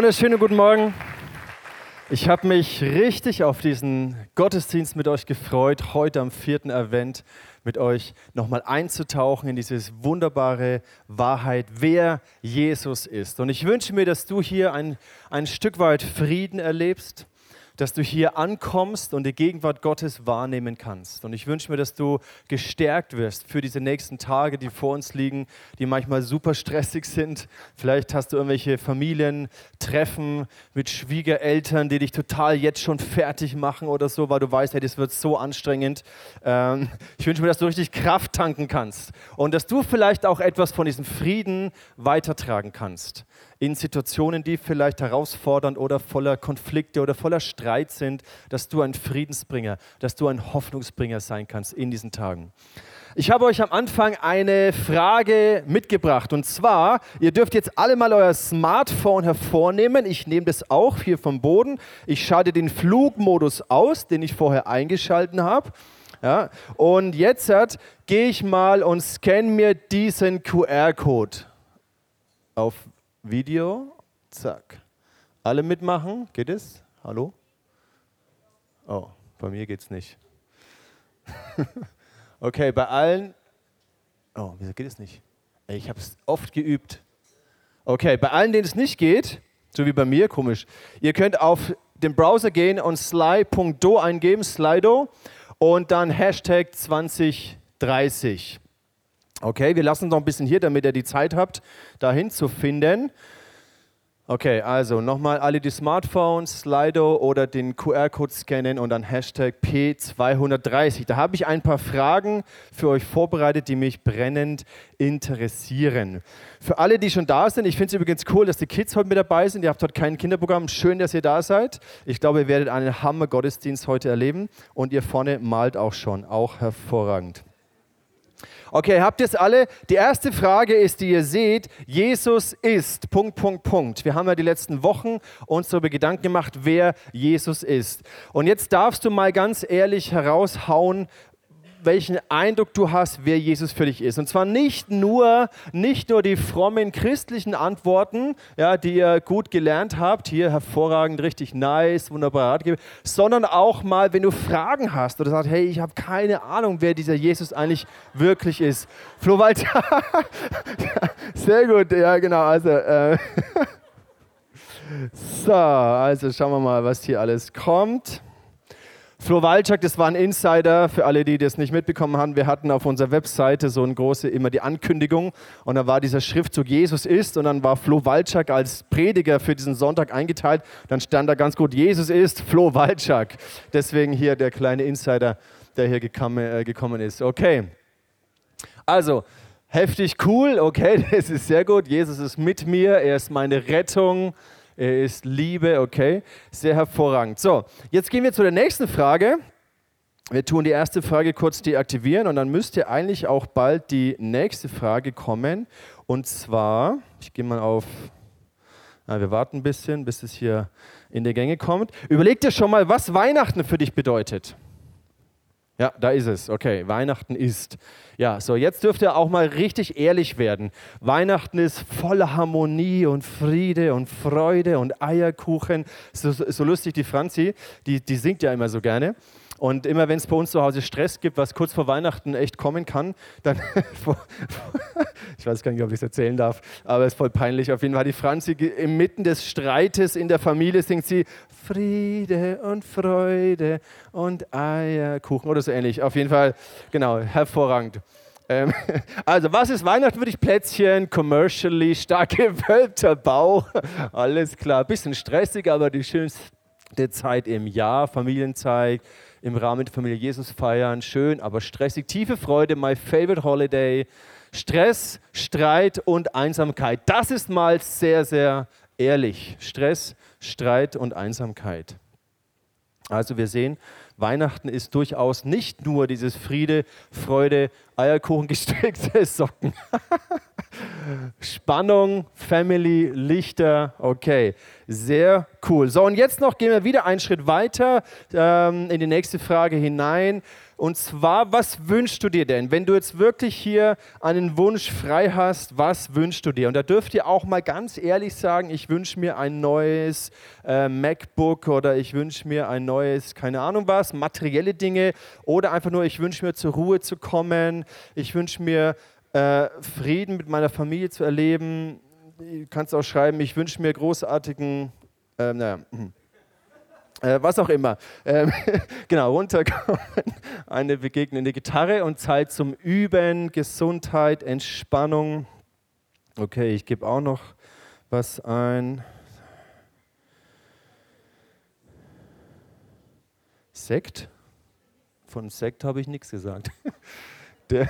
Wunderschönen guten Morgen. Ich habe mich richtig auf diesen Gottesdienst mit euch gefreut, heute am vierten Advent mit euch nochmal einzutauchen in diese wunderbare Wahrheit, wer Jesus ist. Und ich wünsche mir, dass du hier ein, ein Stück weit Frieden erlebst, dass du hier ankommst und die Gegenwart Gottes wahrnehmen kannst. Und ich wünsche mir, dass du gestärkt wirst für diese nächsten Tage, die vor uns liegen, die manchmal super stressig sind. Vielleicht hast du irgendwelche Familientreffen mit Schwiegereltern, die dich total jetzt schon fertig machen oder so, weil du weißt, hey, das wird so anstrengend. Ähm, ich wünsche mir, dass du richtig Kraft tanken kannst und dass du vielleicht auch etwas von diesem Frieden weitertragen kannst in Situationen, die vielleicht herausfordernd oder voller Konflikte oder voller Streit sind, dass du ein Friedensbringer, dass du ein Hoffnungsbringer sein kannst in diesen Tagen. Ich habe euch am Anfang eine Frage mitgebracht und zwar, ihr dürft jetzt alle mal euer Smartphone hervornehmen. Ich nehme das auch hier vom Boden. Ich schalte den Flugmodus aus, den ich vorher eingeschalten habe. Ja, und jetzt gehe ich mal und scanne mir diesen QR-Code auf Video, zack. Alle mitmachen, geht es? Hallo? Oh, bei mir geht es nicht. okay, bei allen. Oh, wieso geht es nicht? Ich habe es oft geübt. Okay, bei allen, denen es nicht geht, so wie bei mir, komisch. Ihr könnt auf den Browser gehen und sly.do eingeben, Slido, und dann Hashtag 2030. Okay, wir lassen noch ein bisschen hier, damit ihr die Zeit habt, dahin zu finden. Okay, also nochmal alle die Smartphones, Slido oder den QR-Code scannen und dann Hashtag P230. Da habe ich ein paar Fragen für euch vorbereitet, die mich brennend interessieren. Für alle, die schon da sind, ich finde es übrigens cool, dass die Kids heute mit dabei sind. Ihr habt heute kein Kinderprogramm. Schön, dass ihr da seid. Ich glaube, ihr werdet einen Hammer-Gottesdienst heute erleben und ihr vorne malt auch schon, auch hervorragend. Okay, habt ihr es alle? Die erste Frage ist, die ihr seht, Jesus ist, Punkt, Punkt, Punkt. Wir haben ja die letzten Wochen uns darüber Gedanken gemacht, wer Jesus ist. Und jetzt darfst du mal ganz ehrlich heraushauen, welchen Eindruck du hast, wer Jesus für dich ist. Und zwar nicht nur, nicht nur die frommen christlichen Antworten, ja, die ihr gut gelernt habt, hier hervorragend, richtig nice, wunderbar Ratgeber, sondern auch mal, wenn du Fragen hast oder sagst, hey, ich habe keine Ahnung, wer dieser Jesus eigentlich wirklich ist. Flo Walter, sehr gut, ja genau, also äh, so, also schauen wir mal, was hier alles kommt. Flo Walczak, das war ein Insider für alle, die das nicht mitbekommen haben. Wir hatten auf unserer Webseite so eine große, immer die Ankündigung und da war dieser Schriftzug Jesus ist und dann war Flo Walczak als Prediger für diesen Sonntag eingeteilt. Dann stand da ganz gut, Jesus ist Flo Walczak. Deswegen hier der kleine Insider, der hier äh, gekommen ist. Okay, also heftig cool, okay, das ist sehr gut. Jesus ist mit mir, er ist meine Rettung er ist Liebe, okay? Sehr hervorragend. So, jetzt gehen wir zu der nächsten Frage. Wir tun die erste Frage kurz deaktivieren und dann müsste eigentlich auch bald die nächste Frage kommen. Und zwar, ich gehe mal auf, na, wir warten ein bisschen, bis es hier in die Gänge kommt. Überleg dir schon mal, was Weihnachten für dich bedeutet. Ja, da ist es. Okay, Weihnachten ist. Ja, so jetzt dürft ihr auch mal richtig ehrlich werden. Weihnachten ist voller Harmonie und Friede und Freude und Eierkuchen. So, so lustig, die Franzi, die, die singt ja immer so gerne. Und immer wenn es bei uns zu Hause Stress gibt, was kurz vor Weihnachten echt kommen kann, dann, ich weiß gar nicht, ob ich es erzählen darf, aber es ist voll peinlich. Auf jeden Fall die Franzi, inmitten des Streites in der Familie singt sie Friede und Freude und Eierkuchen oder so ähnlich. Auf jeden Fall, genau, hervorragend. Ähm, also, was ist Weihnachten für dich? Plätzchen, commercially, stark gewölbter Bauch, alles klar. Bisschen stressig, aber die schönste Zeit im Jahr, Familienzeit, im Rahmen der Familie Jesus feiern. Schön, aber stressig. Tiefe Freude, my favorite holiday. Stress, Streit und Einsamkeit. Das ist mal sehr, sehr ehrlich. Stress, Streit und Einsamkeit. Also wir sehen, Weihnachten ist durchaus nicht nur dieses Friede, Freude, Eierkuchen gestickte Socken. Spannung, Family, Lichter, okay, sehr cool. So, und jetzt noch gehen wir wieder einen Schritt weiter ähm, in die nächste Frage hinein. Und zwar, was wünschst du dir denn? Wenn du jetzt wirklich hier einen Wunsch frei hast, was wünschst du dir? Und da dürft ihr auch mal ganz ehrlich sagen, ich wünsche mir ein neues äh, MacBook oder ich wünsche mir ein neues, keine Ahnung was, materielle Dinge oder einfach nur, ich wünsche mir zur Ruhe zu kommen, ich wünsche mir äh, Frieden mit meiner Familie zu erleben. Du kannst auch schreiben, ich wünsche mir großartigen, äh, naja, hm. Äh, was auch immer. Ähm, genau, runterkommen, eine begegnende Gitarre und Zeit zum Üben, Gesundheit, Entspannung. Okay, ich gebe auch noch was ein. Sekt. Von Sekt habe ich nichts gesagt. Der,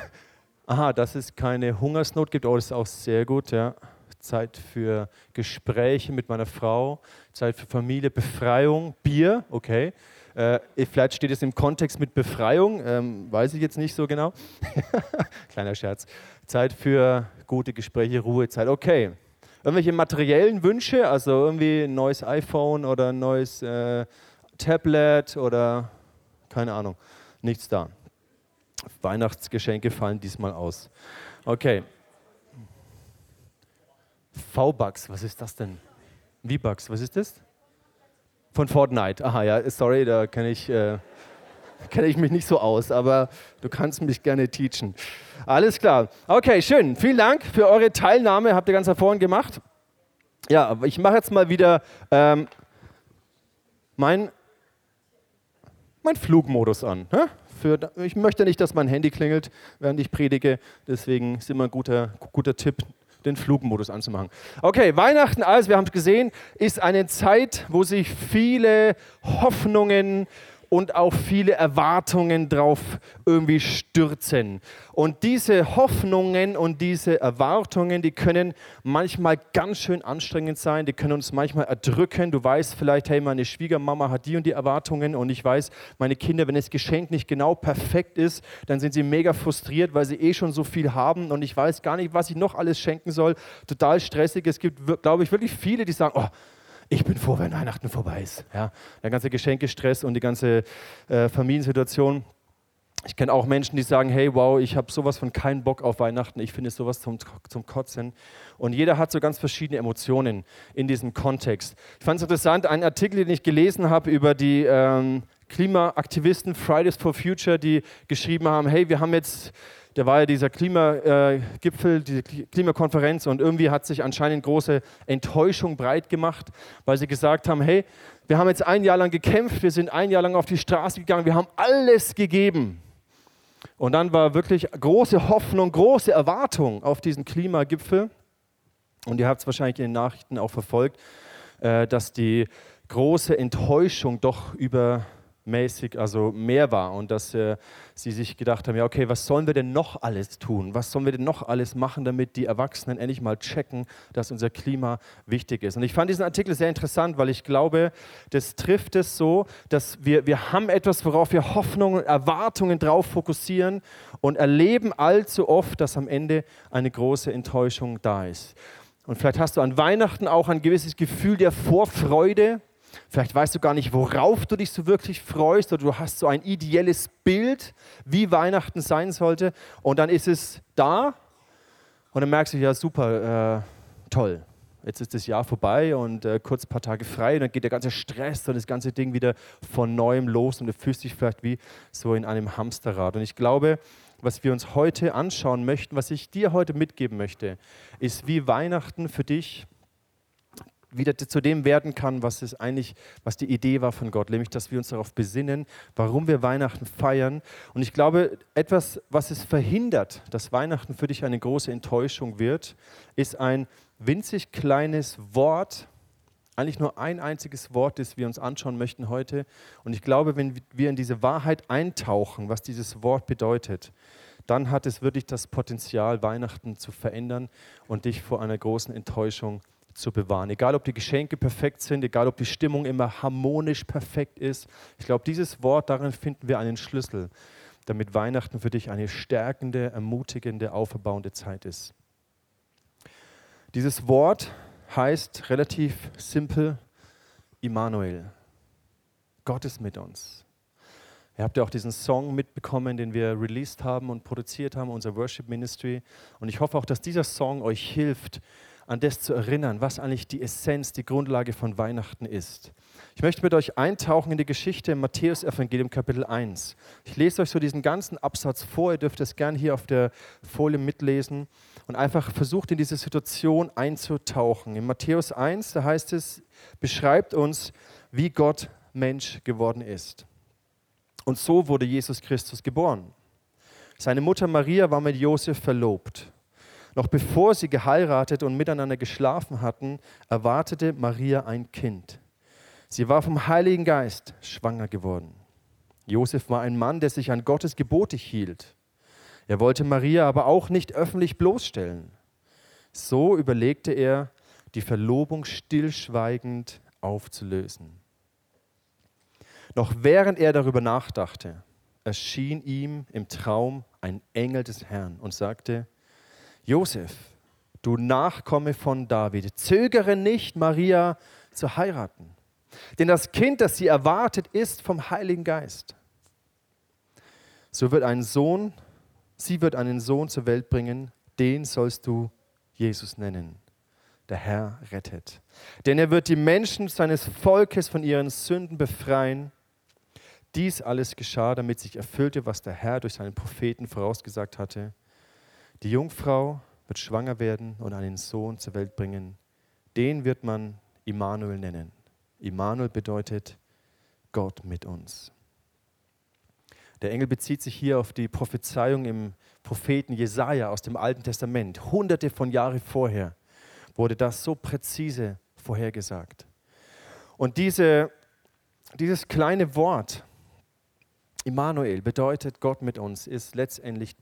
aha, dass es keine Hungersnot gibt, oh, das ist auch sehr gut, ja. Zeit für Gespräche mit meiner Frau, Zeit für Familie, Befreiung, Bier, okay. Äh, vielleicht steht es im Kontext mit Befreiung, ähm, weiß ich jetzt nicht so genau. Kleiner Scherz. Zeit für gute Gespräche, Ruhezeit, okay. Irgendwelche materiellen Wünsche, also irgendwie ein neues iPhone oder ein neues äh, Tablet oder keine Ahnung, nichts da. Weihnachtsgeschenke fallen diesmal aus. Okay. V-Bucks, was ist das denn? V-Bucks, was ist das? Von Fortnite. Aha, ja, sorry, da kenne ich, äh, kenn ich mich nicht so aus, aber du kannst mich gerne teachen. Alles klar. Okay, schön. Vielen Dank für eure Teilnahme. Habt ihr ganz hervorragend gemacht. Ja, ich mache jetzt mal wieder ähm, mein, mein Flugmodus an. Hä? Für, ich möchte nicht, dass mein Handy klingelt, während ich predige. Deswegen ist immer ein guter, guter Tipp, den Flugmodus anzumachen. Okay, Weihnachten, also wir haben es gesehen, ist eine Zeit, wo sich viele Hoffnungen und auch viele Erwartungen drauf irgendwie stürzen. Und diese Hoffnungen und diese Erwartungen, die können manchmal ganz schön anstrengend sein, die können uns manchmal erdrücken. Du weißt vielleicht, hey, meine Schwiegermama hat die und die Erwartungen und ich weiß, meine Kinder, wenn das Geschenk nicht genau perfekt ist, dann sind sie mega frustriert, weil sie eh schon so viel haben und ich weiß gar nicht, was ich noch alles schenken soll. Total stressig. Es gibt, glaube ich, wirklich viele, die sagen, oh, ich bin froh, wenn Weihnachten vorbei ist. Ja, der ganze Geschenkestress und die ganze äh, Familiensituation. Ich kenne auch Menschen, die sagen, hey, wow, ich habe sowas von keinen Bock auf Weihnachten, ich finde sowas zum, zum Kotzen. Und jeder hat so ganz verschiedene Emotionen in diesem Kontext. Ich fand es interessant, einen Artikel, den ich gelesen habe über die ähm, Klimaaktivisten Fridays for Future, die geschrieben haben, hey, wir haben jetzt da war ja dieser Klimagipfel, äh, diese Klimakonferenz und irgendwie hat sich anscheinend große Enttäuschung breit gemacht, weil sie gesagt haben, hey, wir haben jetzt ein Jahr lang gekämpft, wir sind ein Jahr lang auf die Straße gegangen, wir haben alles gegeben. Und dann war wirklich große Hoffnung, große Erwartung auf diesen Klimagipfel. Und ihr habt es wahrscheinlich in den Nachrichten auch verfolgt, äh, dass die große Enttäuschung doch über mäßig, also mehr war und dass äh, sie sich gedacht haben, ja okay, was sollen wir denn noch alles tun? Was sollen wir denn noch alles machen, damit die Erwachsenen endlich mal checken, dass unser Klima wichtig ist? Und ich fand diesen Artikel sehr interessant, weil ich glaube, das trifft es so, dass wir, wir haben etwas, worauf wir Hoffnungen, Erwartungen drauf fokussieren und erleben allzu oft, dass am Ende eine große Enttäuschung da ist. Und vielleicht hast du an Weihnachten auch ein gewisses Gefühl der Vorfreude, Vielleicht weißt du gar nicht, worauf du dich so wirklich freust oder du hast so ein ideelles Bild, wie Weihnachten sein sollte und dann ist es da und dann merkst du, ja super, äh, toll, jetzt ist das Jahr vorbei und äh, kurz ein paar Tage frei und dann geht der ganze Stress und das ganze Ding wieder von neuem los und du fühlst dich vielleicht wie so in einem Hamsterrad. Und ich glaube, was wir uns heute anschauen möchten, was ich dir heute mitgeben möchte, ist, wie Weihnachten für dich wieder zu dem werden kann, was es eigentlich, was die Idee war von Gott, nämlich, dass wir uns darauf besinnen, warum wir Weihnachten feiern. Und ich glaube, etwas, was es verhindert, dass Weihnachten für dich eine große Enttäuschung wird, ist ein winzig kleines Wort, eigentlich nur ein einziges Wort, das wir uns anschauen möchten heute. Und ich glaube, wenn wir in diese Wahrheit eintauchen, was dieses Wort bedeutet, dann hat es wirklich das Potenzial, Weihnachten zu verändern und dich vor einer großen Enttäuschung zu bewahren. Egal, ob die Geschenke perfekt sind, egal, ob die Stimmung immer harmonisch perfekt ist. Ich glaube, dieses Wort, darin finden wir einen Schlüssel, damit Weihnachten für dich eine stärkende, ermutigende, auferbauende Zeit ist. Dieses Wort heißt relativ simpel Immanuel. Gott ist mit uns. Ihr habt ja auch diesen Song mitbekommen, den wir released haben und produziert haben, unser Worship Ministry. Und ich hoffe auch, dass dieser Song euch hilft, an das zu erinnern, was eigentlich die Essenz, die Grundlage von Weihnachten ist. Ich möchte mit euch eintauchen in die Geschichte im Matthäus-Evangelium Kapitel 1. Ich lese euch so diesen ganzen Absatz vor, ihr dürft es gern hier auf der Folie mitlesen und einfach versucht in diese Situation einzutauchen. In Matthäus 1, da heißt es, beschreibt uns, wie Gott Mensch geworden ist. Und so wurde Jesus Christus geboren. Seine Mutter Maria war mit Josef verlobt. Noch bevor sie geheiratet und miteinander geschlafen hatten, erwartete Maria ein Kind. Sie war vom Heiligen Geist schwanger geworden. Josef war ein Mann, der sich an Gottes Gebote hielt. Er wollte Maria aber auch nicht öffentlich bloßstellen. So überlegte er, die Verlobung stillschweigend aufzulösen. Noch während er darüber nachdachte, erschien ihm im Traum ein Engel des Herrn und sagte, Josef, du Nachkomme von David, zögere nicht, Maria zu heiraten. Denn das Kind, das sie erwartet, ist vom Heiligen Geist. So wird ein Sohn, sie wird einen Sohn zur Welt bringen, den sollst du Jesus nennen. Der Herr rettet. Denn er wird die Menschen seines Volkes von ihren Sünden befreien. Dies alles geschah, damit sich erfüllte, was der Herr durch seinen Propheten vorausgesagt hatte. Die Jungfrau wird schwanger werden und einen Sohn zur Welt bringen. Den wird man Immanuel nennen. Immanuel bedeutet Gott mit uns. Der Engel bezieht sich hier auf die Prophezeiung im Propheten Jesaja aus dem Alten Testament. Hunderte von Jahren vorher wurde das so präzise vorhergesagt. Und diese, dieses kleine Wort, Immanuel, bedeutet Gott mit uns, ist letztendlich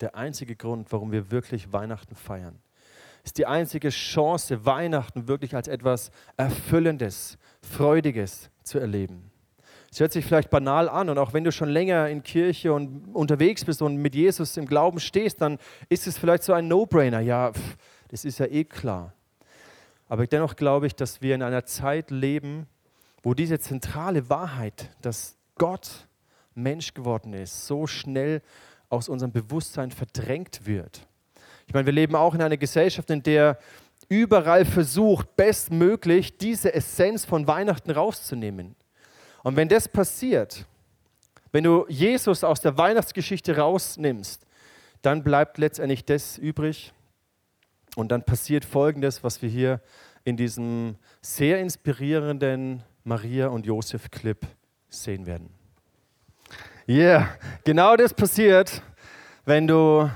der einzige Grund, warum wir wirklich Weihnachten feiern. Ist die einzige Chance, Weihnachten wirklich als etwas Erfüllendes, Freudiges zu erleben. Es hört sich vielleicht banal an und auch wenn du schon länger in Kirche und unterwegs bist und mit Jesus im Glauben stehst, dann ist es vielleicht so ein No-Brainer. Ja, pff, das ist ja eh klar. Aber dennoch glaube ich, dass wir in einer Zeit leben, wo diese zentrale Wahrheit, dass Gott Mensch geworden ist, so schnell aus unserem Bewusstsein verdrängt wird. Ich meine, wir leben auch in einer Gesellschaft, in der überall versucht, bestmöglich diese Essenz von Weihnachten rauszunehmen. Und wenn das passiert, wenn du Jesus aus der Weihnachtsgeschichte rausnimmst, dann bleibt letztendlich das übrig. Und dann passiert Folgendes, was wir hier in diesem sehr inspirierenden Maria und Josef Clip sehen werden. Ja, yeah, genau das passiert, wenn du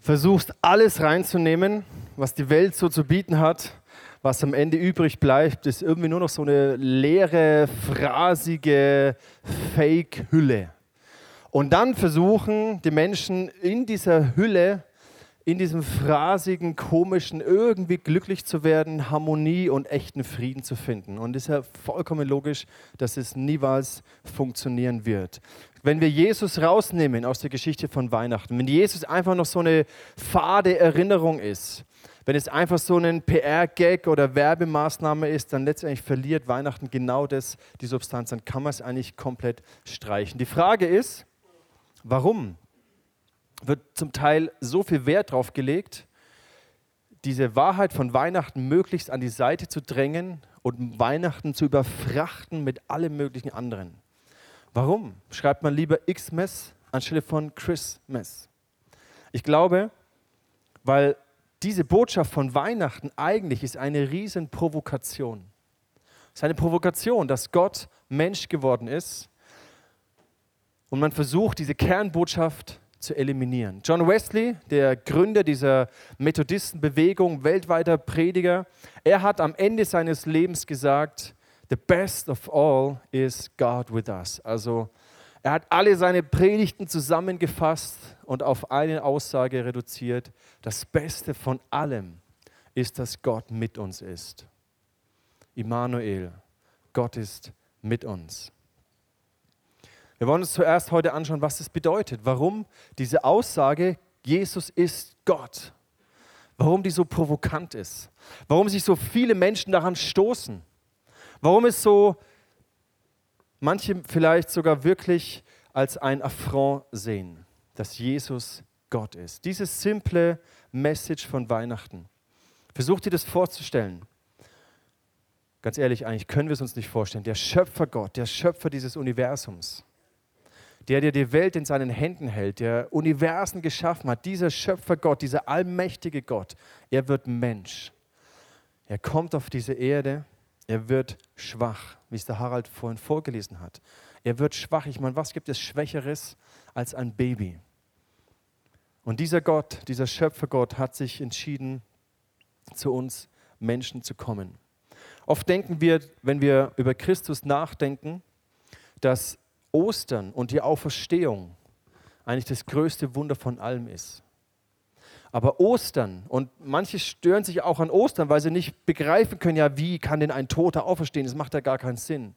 versuchst, alles reinzunehmen, was die Welt so zu bieten hat. Was am Ende übrig bleibt, ist irgendwie nur noch so eine leere, phrasige Fake-Hülle. Und dann versuchen die Menschen in dieser Hülle in diesem phrasigen, komischen, irgendwie glücklich zu werden, Harmonie und echten Frieden zu finden. Und es ist ja vollkommen logisch, dass es niemals funktionieren wird. Wenn wir Jesus rausnehmen aus der Geschichte von Weihnachten, wenn Jesus einfach noch so eine fade Erinnerung ist, wenn es einfach so ein PR-Gag oder Werbemaßnahme ist, dann letztendlich verliert Weihnachten genau das, die Substanz. Dann kann man es eigentlich komplett streichen. Die Frage ist, warum? Wird zum Teil so viel Wert darauf gelegt, diese Wahrheit von Weihnachten möglichst an die Seite zu drängen und Weihnachten zu überfrachten mit allem möglichen anderen. Warum schreibt man lieber Xmas anstelle von Christmas? Ich glaube, weil diese Botschaft von Weihnachten eigentlich ist eine riesen Provokation. Es ist eine Provokation, dass Gott Mensch geworden ist und man versucht, diese Kernbotschaft zu eliminieren. John Wesley, der Gründer dieser Methodistenbewegung, weltweiter Prediger, er hat am Ende seines Lebens gesagt, The best of all is God with us. Also er hat alle seine Predigten zusammengefasst und auf eine Aussage reduziert. Das Beste von allem ist, dass Gott mit uns ist. Immanuel, Gott ist mit uns. Wir wollen uns zuerst heute anschauen, was das bedeutet, warum diese Aussage, Jesus ist Gott, warum die so provokant ist, warum sich so viele Menschen daran stoßen, warum es so manche vielleicht sogar wirklich als ein Affront sehen, dass Jesus Gott ist. Diese simple Message von Weihnachten. Versucht ihr das vorzustellen. Ganz ehrlich, eigentlich können wir es uns nicht vorstellen. Der Schöpfer Gott, der Schöpfer dieses Universums, der, der die Welt in seinen Händen hält, der Universen geschaffen hat, dieser Schöpfer Gott, dieser allmächtige Gott, er wird Mensch. Er kommt auf diese Erde, er wird schwach, wie es der Harald vorhin vorgelesen hat. Er wird schwach. Ich meine, was gibt es Schwächeres als ein Baby? Und dieser Gott, dieser Schöpfergott hat sich entschieden, zu uns Menschen zu kommen. Oft denken wir, wenn wir über Christus nachdenken, dass Ostern und die Auferstehung eigentlich das größte Wunder von allem ist. Aber Ostern, und manche stören sich auch an Ostern, weil sie nicht begreifen können, ja, wie kann denn ein Toter auferstehen? Das macht ja gar keinen Sinn.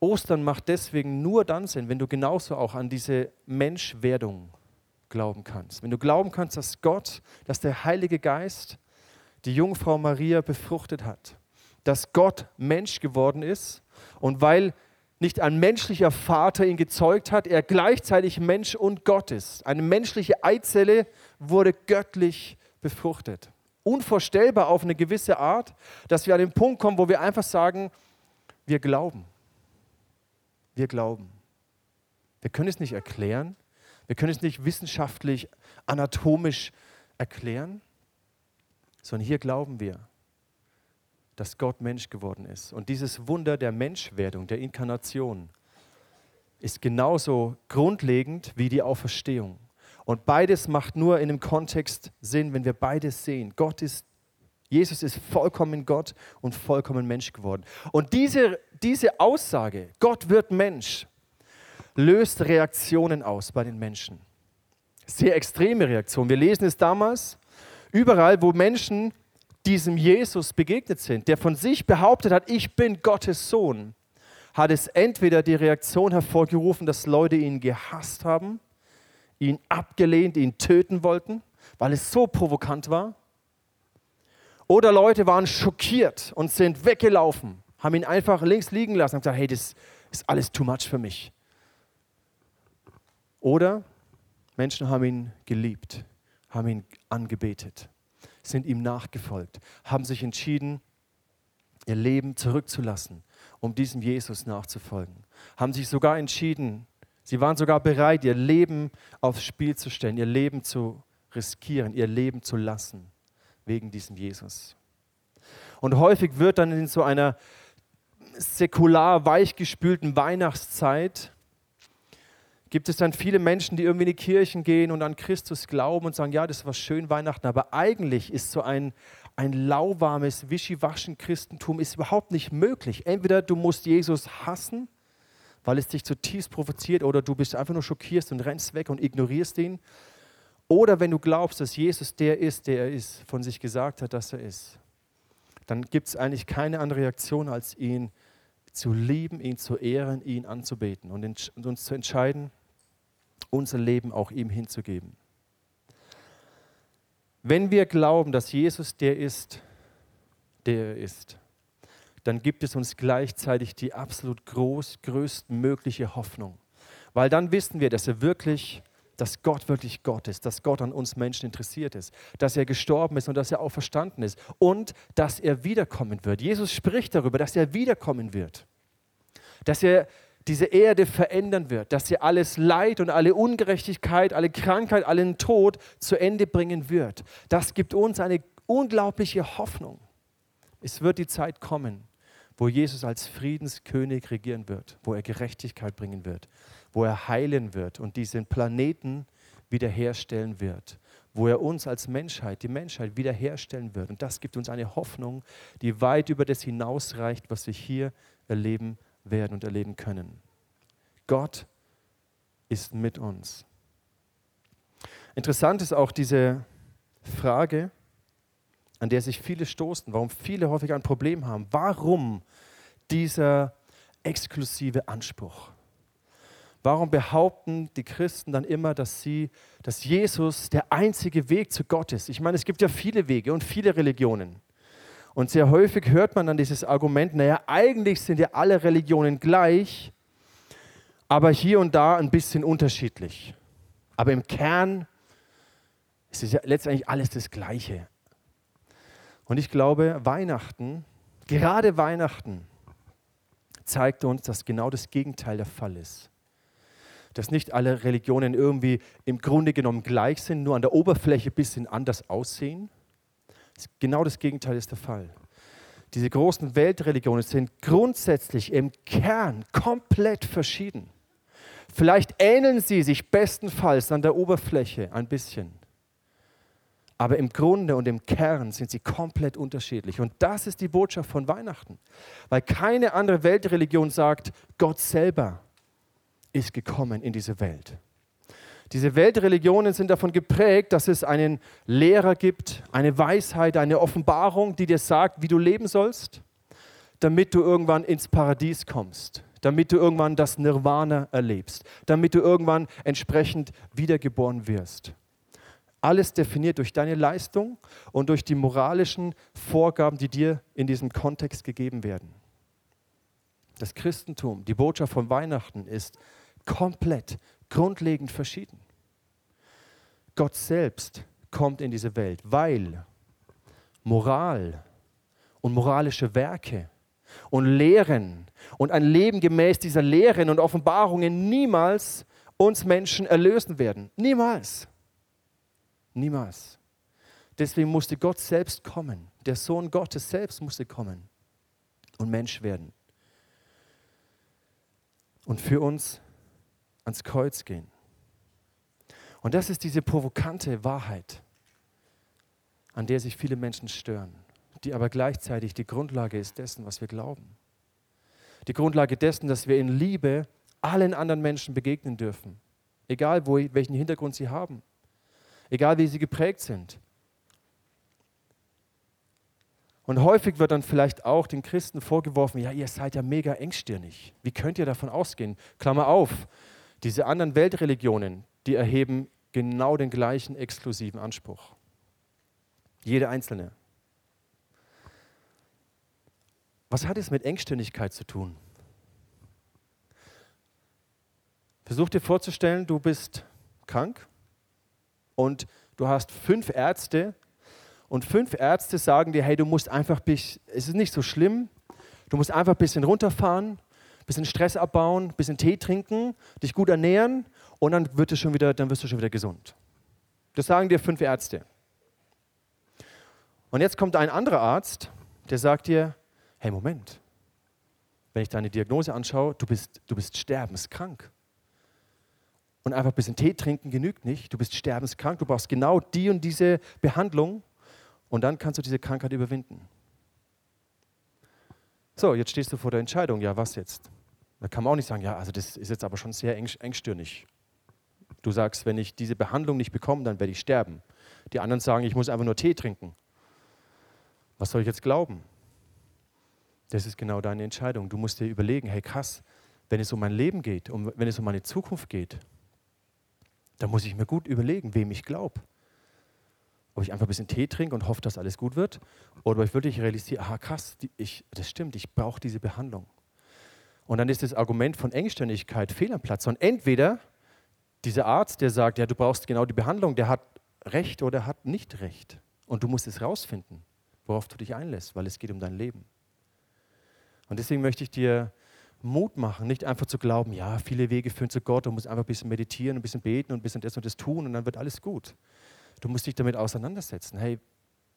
Ostern macht deswegen nur dann Sinn, wenn du genauso auch an diese Menschwerdung glauben kannst. Wenn du glauben kannst, dass Gott, dass der Heilige Geist die Jungfrau Maria befruchtet hat, dass Gott Mensch geworden ist und weil nicht ein menschlicher Vater ihn gezeugt hat, er gleichzeitig Mensch und Gott ist. Eine menschliche Eizelle wurde göttlich befruchtet. Unvorstellbar auf eine gewisse Art, dass wir an den Punkt kommen, wo wir einfach sagen, wir glauben. Wir glauben. Wir können es nicht erklären. Wir können es nicht wissenschaftlich, anatomisch erklären, sondern hier glauben wir dass Gott Mensch geworden ist. Und dieses Wunder der Menschwerdung, der Inkarnation, ist genauso grundlegend wie die Auferstehung. Und beides macht nur in dem Kontext Sinn, wenn wir beides sehen. Gott ist, Jesus ist vollkommen Gott und vollkommen Mensch geworden. Und diese, diese Aussage, Gott wird Mensch, löst Reaktionen aus bei den Menschen. Sehr extreme Reaktionen. Wir lesen es damals überall, wo Menschen diesem Jesus begegnet sind, der von sich behauptet hat, ich bin Gottes Sohn, hat es entweder die Reaktion hervorgerufen, dass Leute ihn gehasst haben, ihn abgelehnt, ihn töten wollten, weil es so provokant war. Oder Leute waren schockiert und sind weggelaufen, haben ihn einfach links liegen lassen und gesagt, hey, das ist alles too much für mich. Oder Menschen haben ihn geliebt, haben ihn angebetet sind ihm nachgefolgt, haben sich entschieden, ihr Leben zurückzulassen, um diesem Jesus nachzufolgen. Haben sich sogar entschieden, sie waren sogar bereit, ihr Leben aufs Spiel zu stellen, ihr Leben zu riskieren, ihr Leben zu lassen, wegen diesem Jesus. Und häufig wird dann in so einer säkular weichgespülten Weihnachtszeit gibt es dann viele Menschen, die irgendwie in die Kirchen gehen und an Christus glauben und sagen, ja, das war schön Weihnachten, aber eigentlich ist so ein, ein lauwarmes, wischiwaschen Christentum ist überhaupt nicht möglich. Entweder du musst Jesus hassen, weil es dich zutiefst provoziert, oder du bist einfach nur schockierst und rennst weg und ignorierst ihn. Oder wenn du glaubst, dass Jesus der ist, der er ist, von sich gesagt hat, dass er ist, dann gibt es eigentlich keine andere Reaktion, als ihn zu lieben, ihn zu ehren, ihn anzubeten und uns zu entscheiden, unser Leben auch ihm hinzugeben. Wenn wir glauben, dass Jesus der ist, der er ist, dann gibt es uns gleichzeitig die absolut groß, größtmögliche Hoffnung. Weil dann wissen wir, dass er wirklich, dass Gott wirklich Gott ist, dass Gott an uns Menschen interessiert ist, dass er gestorben ist und dass er auch verstanden ist und dass er wiederkommen wird. Jesus spricht darüber, dass er wiederkommen wird. Dass er diese Erde verändern wird, dass sie alles Leid und alle Ungerechtigkeit, alle Krankheit, allen Tod zu Ende bringen wird. Das gibt uns eine unglaubliche Hoffnung. Es wird die Zeit kommen, wo Jesus als Friedenskönig regieren wird, wo er Gerechtigkeit bringen wird, wo er heilen wird und diesen Planeten wiederherstellen wird, wo er uns als Menschheit, die Menschheit wiederherstellen wird. Und das gibt uns eine Hoffnung, die weit über das hinausreicht, was wir hier erleben werden und erleben können. Gott ist mit uns. Interessant ist auch diese Frage, an der sich viele stoßen, warum viele häufig ein Problem haben. Warum dieser exklusive Anspruch? Warum behaupten die Christen dann immer, dass sie, dass Jesus der einzige Weg zu Gott ist? Ich meine, es gibt ja viele Wege und viele Religionen. Und sehr häufig hört man dann dieses Argument, naja, eigentlich sind ja alle Religionen gleich, aber hier und da ein bisschen unterschiedlich. Aber im Kern ist es ja letztendlich alles das Gleiche. Und ich glaube, Weihnachten, gerade Weihnachten, zeigt uns, dass genau das Gegenteil der Fall ist. Dass nicht alle Religionen irgendwie im Grunde genommen gleich sind, nur an der Oberfläche ein bisschen anders aussehen. Genau das Gegenteil ist der Fall. Diese großen Weltreligionen sind grundsätzlich im Kern komplett verschieden. Vielleicht ähneln sie sich bestenfalls an der Oberfläche ein bisschen. Aber im Grunde und im Kern sind sie komplett unterschiedlich. Und das ist die Botschaft von Weihnachten. Weil keine andere Weltreligion sagt, Gott selber ist gekommen in diese Welt. Diese Weltreligionen sind davon geprägt, dass es einen Lehrer gibt, eine Weisheit, eine Offenbarung, die dir sagt, wie du leben sollst, damit du irgendwann ins Paradies kommst, damit du irgendwann das Nirvana erlebst, damit du irgendwann entsprechend wiedergeboren wirst. Alles definiert durch deine Leistung und durch die moralischen Vorgaben, die dir in diesem Kontext gegeben werden. Das Christentum, die Botschaft von Weihnachten ist komplett, grundlegend verschieden. Gott selbst kommt in diese Welt, weil Moral und moralische Werke und Lehren und ein Leben gemäß dieser Lehren und Offenbarungen niemals uns Menschen erlösen werden. Niemals. Niemals. Deswegen musste Gott selbst kommen. Der Sohn Gottes selbst musste kommen und Mensch werden. Und für uns ans Kreuz gehen. Und das ist diese provokante Wahrheit, an der sich viele Menschen stören, die aber gleichzeitig die Grundlage ist dessen, was wir glauben. Die Grundlage dessen, dass wir in Liebe allen anderen Menschen begegnen dürfen, egal wo, welchen Hintergrund sie haben egal wie sie geprägt sind. Und häufig wird dann vielleicht auch den Christen vorgeworfen, ja, ihr seid ja mega engstirnig. Wie könnt ihr davon ausgehen? Klammer auf, diese anderen Weltreligionen, die erheben genau den gleichen exklusiven Anspruch. Jede einzelne. Was hat es mit Engstirnigkeit zu tun? Versuch dir vorzustellen, du bist krank und du hast fünf Ärzte und fünf Ärzte sagen dir, hey, du musst einfach, es ist nicht so schlimm, du musst einfach ein bisschen runterfahren, bisschen Stress abbauen, bisschen Tee trinken, dich gut ernähren und dann, wird schon wieder, dann wirst du schon wieder gesund. Das sagen dir fünf Ärzte. Und jetzt kommt ein anderer Arzt, der sagt dir, hey Moment, wenn ich deine Diagnose anschaue, du bist, du bist sterbenskrank. Und einfach ein bisschen Tee trinken genügt nicht. Du bist sterbenskrank, du brauchst genau die und diese Behandlung und dann kannst du diese Krankheit überwinden. So, jetzt stehst du vor der Entscheidung, ja, was jetzt? Da kann man auch nicht sagen, ja, also das ist jetzt aber schon sehr eng, engstirnig. Du sagst, wenn ich diese Behandlung nicht bekomme, dann werde ich sterben. Die anderen sagen, ich muss einfach nur Tee trinken. Was soll ich jetzt glauben? Das ist genau deine Entscheidung. Du musst dir überlegen, hey krass, wenn es um mein Leben geht, um, wenn es um meine Zukunft geht, da muss ich mir gut überlegen, wem ich glaube. Ob ich einfach ein bisschen Tee trinke und hoffe, dass alles gut wird, oder ob ich wirklich realisiere, aha krass, die, ich, das stimmt, ich brauche diese Behandlung. Und dann ist das Argument von Engständigkeit fehl am Platz. Und entweder dieser Arzt, der sagt, ja, du brauchst genau die Behandlung, der hat Recht oder hat nicht Recht. Und du musst es rausfinden, worauf du dich einlässt, weil es geht um dein Leben. Und deswegen möchte ich dir Mut machen, nicht einfach zu glauben, ja, viele Wege führen zu Gott, du musst einfach ein bisschen meditieren, ein bisschen beten und ein bisschen das und das tun und dann wird alles gut. Du musst dich damit auseinandersetzen. Hey,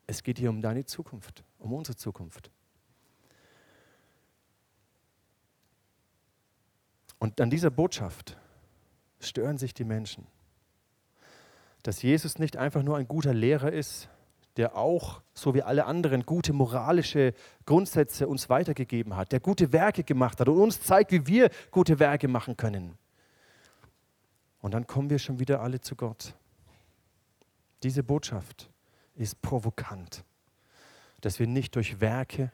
es geht hier um deine Zukunft, um unsere Zukunft. Und an dieser Botschaft stören sich die Menschen. Dass Jesus nicht einfach nur ein guter Lehrer ist, der auch, so wie alle anderen, gute moralische Grundsätze uns weitergegeben hat, der gute Werke gemacht hat und uns zeigt, wie wir gute Werke machen können. Und dann kommen wir schon wieder alle zu Gott. Diese Botschaft ist provokant, dass wir nicht durch Werke,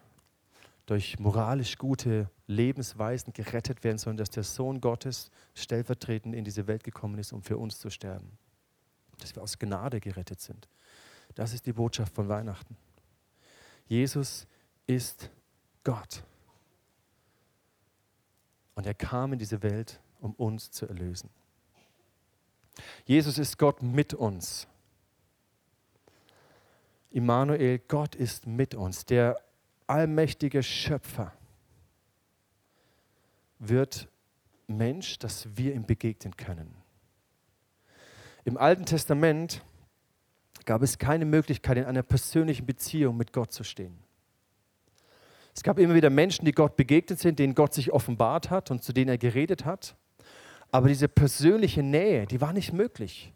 durch moralisch gute Lebensweisen gerettet werden, sondern dass der Sohn Gottes stellvertretend in diese Welt gekommen ist, um für uns zu sterben. Dass wir aus Gnade gerettet sind. Das ist die Botschaft von Weihnachten. Jesus ist Gott. Und er kam in diese Welt, um uns zu erlösen. Jesus ist Gott mit uns. Immanuel, Gott ist mit uns. Der allmächtige Schöpfer wird Mensch, dass wir ihm begegnen können. Im Alten Testament gab es keine Möglichkeit, in einer persönlichen Beziehung mit Gott zu stehen. Es gab immer wieder Menschen, die Gott begegnet sind, denen Gott sich offenbart hat und zu denen er geredet hat. Aber diese persönliche Nähe, die war nicht möglich.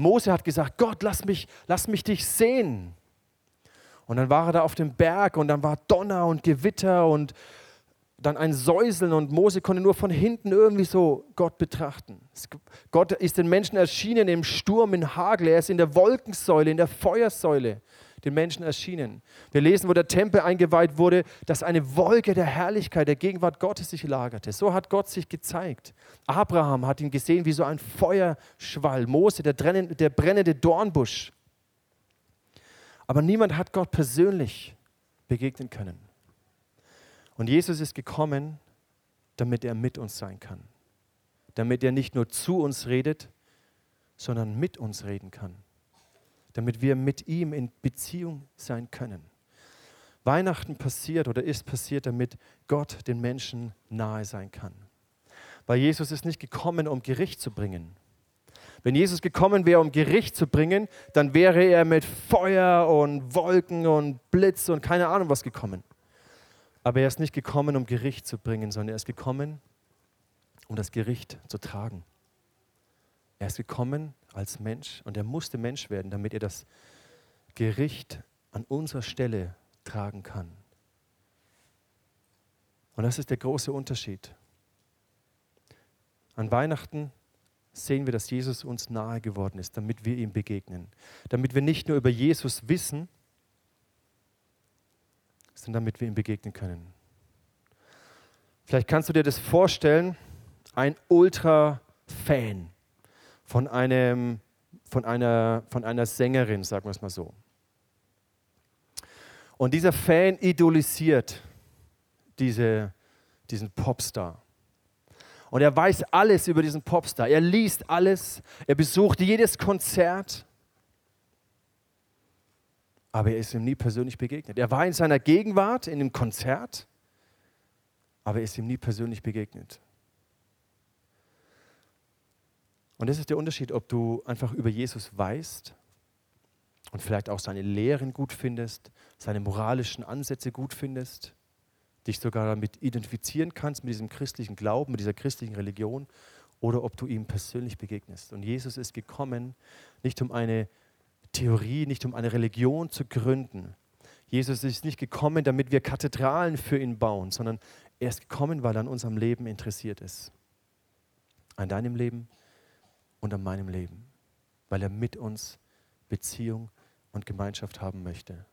Mose hat gesagt, Gott, lass mich, lass mich dich sehen. Und dann war er da auf dem Berg und dann war Donner und Gewitter und dann ein Säuseln und Mose konnte nur von hinten irgendwie so Gott betrachten. Gott ist den Menschen erschienen im Sturm, in Hagel, er ist in der Wolkensäule, in der Feuersäule den Menschen erschienen. Wir lesen, wo der Tempel eingeweiht wurde, dass eine Wolke der Herrlichkeit, der Gegenwart Gottes sich lagerte. So hat Gott sich gezeigt. Abraham hat ihn gesehen wie so ein Feuerschwall. Mose, der, der brennende Dornbusch. Aber niemand hat Gott persönlich begegnen können. Und Jesus ist gekommen, damit er mit uns sein kann. Damit er nicht nur zu uns redet, sondern mit uns reden kann damit wir mit ihm in Beziehung sein können. Weihnachten passiert oder ist passiert, damit Gott den Menschen nahe sein kann. Weil Jesus ist nicht gekommen, um Gericht zu bringen. Wenn Jesus gekommen wäre, um Gericht zu bringen, dann wäre er mit Feuer und Wolken und Blitz und keine Ahnung was gekommen. Aber er ist nicht gekommen, um Gericht zu bringen, sondern er ist gekommen, um das Gericht zu tragen. Er ist gekommen als Mensch und er musste Mensch werden, damit er das Gericht an unserer Stelle tragen kann. Und das ist der große Unterschied. An Weihnachten sehen wir, dass Jesus uns nahe geworden ist, damit wir ihm begegnen. Damit wir nicht nur über Jesus wissen, sondern damit wir ihm begegnen können. Vielleicht kannst du dir das vorstellen, ein Ultra-Fan von, einem, von, einer, von einer Sängerin, sagen wir es mal so. Und dieser Fan idolisiert diese, diesen Popstar. Und er weiß alles über diesen Popstar. Er liest alles. Er besucht jedes Konzert. Aber er ist ihm nie persönlich begegnet. Er war in seiner Gegenwart in dem Konzert, aber er ist ihm nie persönlich begegnet. Und das ist der Unterschied, ob du einfach über Jesus weißt und vielleicht auch seine Lehren gut findest, seine moralischen Ansätze gut findest, dich sogar damit identifizieren kannst, mit diesem christlichen Glauben, mit dieser christlichen Religion, oder ob du ihm persönlich begegnest. Und Jesus ist gekommen, nicht um eine Theorie, nicht um eine Religion zu gründen. Jesus ist nicht gekommen, damit wir Kathedralen für ihn bauen, sondern er ist gekommen, weil er an unserem Leben interessiert ist. An deinem Leben, und an meinem Leben, weil er mit uns Beziehung und Gemeinschaft haben möchte.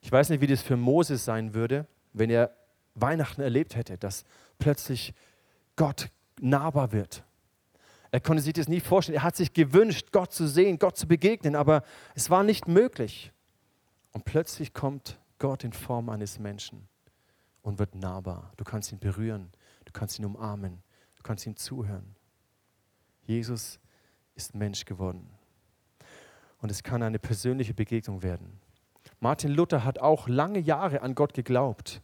Ich weiß nicht, wie das für Moses sein würde, wenn er Weihnachten erlebt hätte, dass plötzlich Gott nahbar wird. Er konnte sich das nie vorstellen. Er hat sich gewünscht, Gott zu sehen, Gott zu begegnen, aber es war nicht möglich. Und plötzlich kommt Gott in Form eines Menschen und wird nahbar. Du kannst ihn berühren, du kannst ihn umarmen, du kannst ihm zuhören. Jesus ist Mensch geworden. Und es kann eine persönliche Begegnung werden. Martin Luther hat auch lange Jahre an Gott geglaubt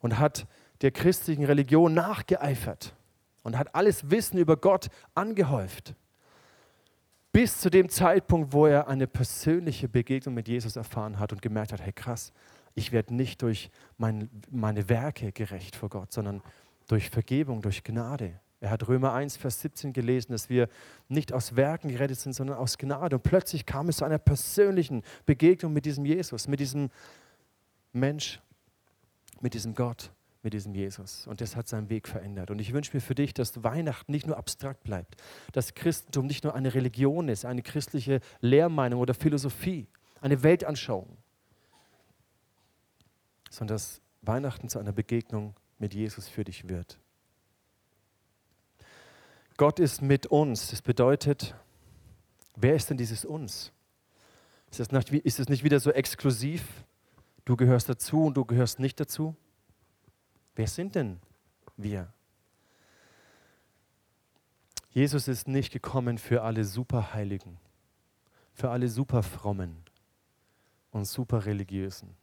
und hat der christlichen Religion nachgeeifert und hat alles Wissen über Gott angehäuft. Bis zu dem Zeitpunkt, wo er eine persönliche Begegnung mit Jesus erfahren hat und gemerkt hat, hey krass, ich werde nicht durch mein, meine Werke gerecht vor Gott, sondern durch Vergebung, durch Gnade. Er hat Römer 1, Vers 17 gelesen, dass wir nicht aus Werken gerettet sind, sondern aus Gnade. Und plötzlich kam es zu einer persönlichen Begegnung mit diesem Jesus, mit diesem Mensch, mit diesem Gott, mit diesem Jesus. Und das hat seinen Weg verändert. Und ich wünsche mir für dich, dass Weihnachten nicht nur abstrakt bleibt, dass Christentum nicht nur eine Religion ist, eine christliche Lehrmeinung oder Philosophie, eine Weltanschauung, sondern dass Weihnachten zu einer Begegnung mit Jesus für dich wird. Gott ist mit uns. Das bedeutet, wer ist denn dieses uns? Ist es nicht, nicht wieder so exklusiv? Du gehörst dazu und du gehörst nicht dazu? Wer sind denn wir? Jesus ist nicht gekommen für alle Superheiligen, für alle Superfrommen und Superreligiösen.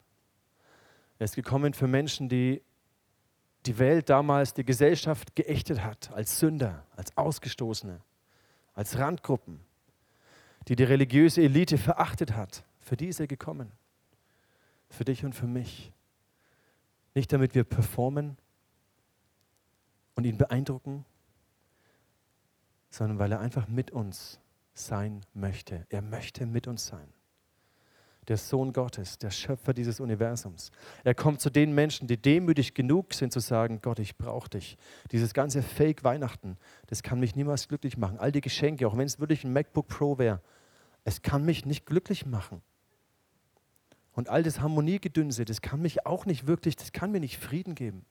Er ist gekommen für Menschen, die die Welt damals, die Gesellschaft geächtet hat, als Sünder, als Ausgestoßene, als Randgruppen, die die religiöse Elite verachtet hat. Für die ist er gekommen. Für dich und für mich. Nicht damit wir performen und ihn beeindrucken, sondern weil er einfach mit uns sein möchte. Er möchte mit uns sein der Sohn Gottes, der Schöpfer dieses Universums. Er kommt zu den Menschen, die demütig genug sind zu sagen, Gott, ich brauche dich. Dieses ganze Fake Weihnachten, das kann mich niemals glücklich machen. All die Geschenke, auch wenn es wirklich ein MacBook Pro wäre, es kann mich nicht glücklich machen. Und all das Harmoniegedünse, das kann mich auch nicht wirklich, das kann mir nicht Frieden geben.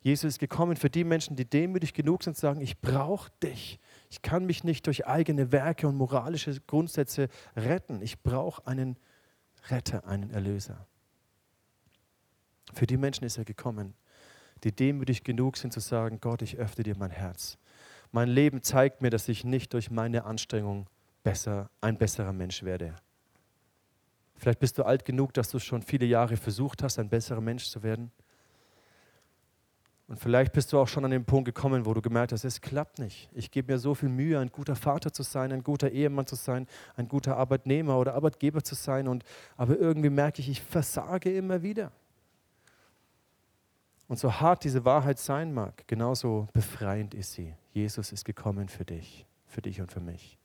Jesus ist gekommen für die Menschen, die demütig genug sind, zu sagen, ich brauche dich. Ich kann mich nicht durch eigene Werke und moralische Grundsätze retten. Ich brauche einen Retter, einen Erlöser. Für die Menschen ist er gekommen, die demütig genug sind zu sagen, Gott, ich öffne dir mein Herz. Mein Leben zeigt mir, dass ich nicht durch meine Anstrengung besser, ein besserer Mensch werde. Vielleicht bist du alt genug, dass du schon viele Jahre versucht hast, ein besserer Mensch zu werden. Und vielleicht bist du auch schon an den Punkt gekommen, wo du gemerkt hast, es klappt nicht. Ich gebe mir so viel Mühe, ein guter Vater zu sein, ein guter Ehemann zu sein, ein guter Arbeitnehmer oder Arbeitgeber zu sein. Und, aber irgendwie merke ich, ich versage immer wieder. Und so hart diese Wahrheit sein mag, genauso befreiend ist sie. Jesus ist gekommen für dich, für dich und für mich.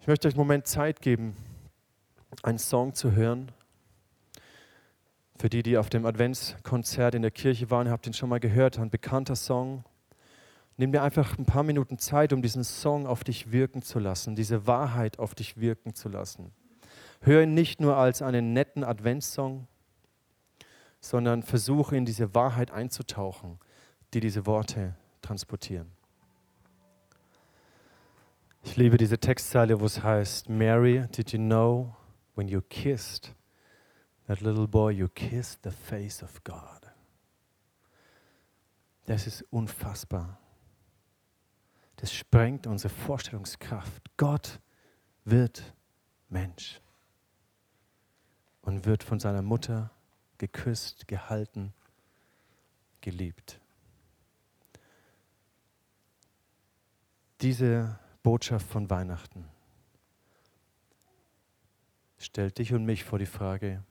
Ich möchte euch einen Moment Zeit geben, einen Song zu hören, für die, die auf dem Adventskonzert in der Kirche waren, habt ihn schon mal gehört, ein bekannter Song. Nimm dir einfach ein paar Minuten Zeit, um diesen Song auf dich wirken zu lassen, diese Wahrheit auf dich wirken zu lassen. Hör ihn nicht nur als einen netten Adventssong, sondern versuche in diese Wahrheit einzutauchen, die diese Worte transportieren. Ich liebe diese Textzeile, wo es heißt, Mary, did you know when you kissed That little boy, you kissed the face of God. Das ist unfassbar. Das sprengt unsere Vorstellungskraft. Gott wird Mensch und wird von seiner Mutter geküsst, gehalten, geliebt. Diese Botschaft von Weihnachten stellt dich und mich vor die Frage,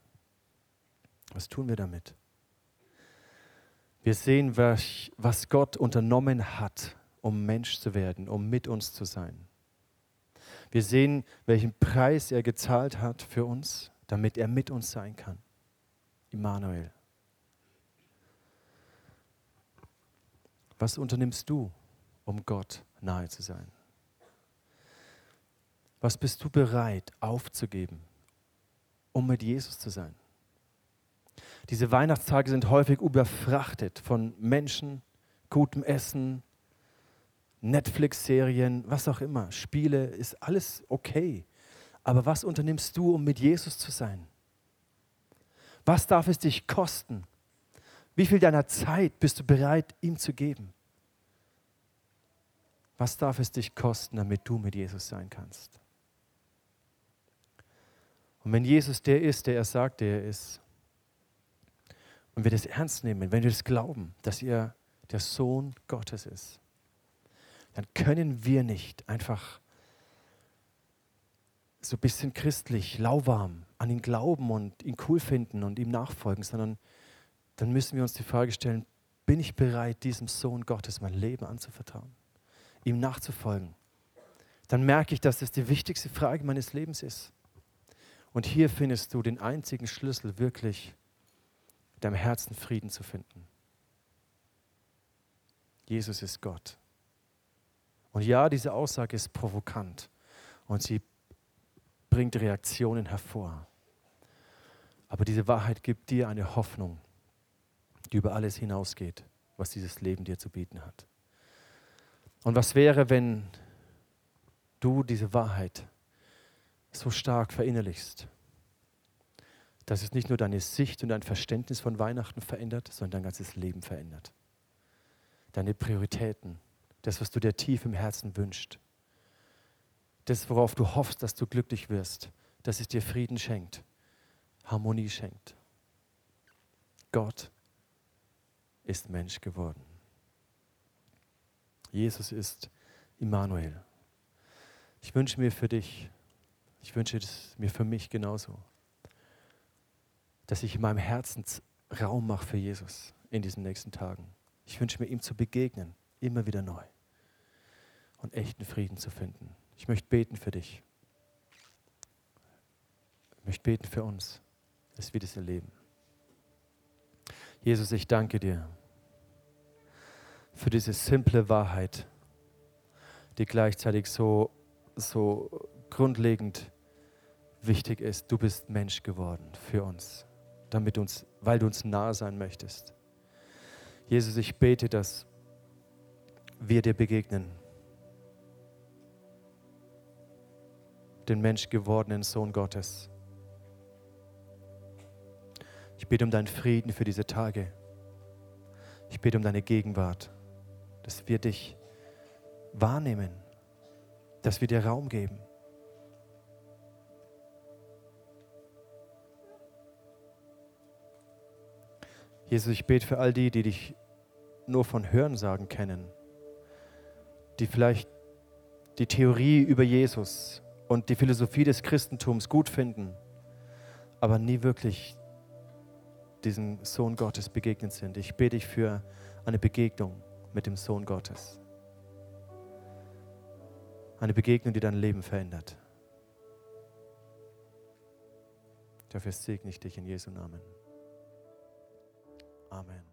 was tun wir damit? Wir sehen, was Gott unternommen hat, um Mensch zu werden, um mit uns zu sein. Wir sehen, welchen Preis er gezahlt hat für uns, damit er mit uns sein kann. Immanuel. Was unternimmst du, um Gott nahe zu sein? Was bist du bereit aufzugeben, um mit Jesus zu sein? Diese Weihnachtstage sind häufig überfrachtet von Menschen, gutem Essen, Netflix-Serien, was auch immer, Spiele, ist alles okay. Aber was unternimmst du, um mit Jesus zu sein? Was darf es dich kosten? Wie viel deiner Zeit bist du bereit, ihm zu geben? Was darf es dich kosten, damit du mit Jesus sein kannst? Und wenn Jesus der ist, der er sagt, der er ist, und wir das ernst nehmen, wenn wir das glauben, dass er der Sohn Gottes ist, dann können wir nicht einfach so ein bisschen christlich, lauwarm an ihn glauben und ihn cool finden und ihm nachfolgen, sondern dann müssen wir uns die Frage stellen, bin ich bereit, diesem Sohn Gottes mein Leben anzuvertrauen, ihm nachzufolgen? Dann merke ich, dass das die wichtigste Frage meines Lebens ist. Und hier findest du den einzigen Schlüssel wirklich deinem Herzen Frieden zu finden. Jesus ist Gott. Und ja, diese Aussage ist provokant und sie bringt Reaktionen hervor. Aber diese Wahrheit gibt dir eine Hoffnung, die über alles hinausgeht, was dieses Leben dir zu bieten hat. Und was wäre, wenn du diese Wahrheit so stark verinnerlichst, dass es nicht nur deine Sicht und dein Verständnis von Weihnachten verändert, sondern dein ganzes Leben verändert. Deine Prioritäten, das, was du dir tief im Herzen wünschst, das, worauf du hoffst, dass du glücklich wirst, dass es dir Frieden schenkt, Harmonie schenkt. Gott ist Mensch geworden. Jesus ist Immanuel. Ich wünsche mir für dich, ich wünsche es mir für mich genauso, dass ich in meinem Herzen Raum mache für Jesus in diesen nächsten Tagen. Ich wünsche mir ihm zu begegnen, immer wieder neu und echten Frieden zu finden. Ich möchte beten für dich. Ich möchte beten für uns, dass wir das erleben. Jesus, ich danke dir für diese simple Wahrheit, die gleichzeitig so, so grundlegend wichtig ist. Du bist Mensch geworden für uns, damit uns, weil du uns nahe sein möchtest. Jesus, ich bete, dass wir dir begegnen, den Mensch gewordenen Sohn Gottes. Ich bete um deinen Frieden für diese Tage. Ich bete um deine Gegenwart, dass wir dich wahrnehmen, dass wir dir Raum geben. Jesus, ich bete für all die, die dich nur von Hörensagen kennen, die vielleicht die Theorie über Jesus und die Philosophie des Christentums gut finden, aber nie wirklich diesem Sohn Gottes begegnet sind. Ich bete dich für eine Begegnung mit dem Sohn Gottes. Eine Begegnung, die dein Leben verändert. Dafür segne ich dich in Jesu Namen. Amen.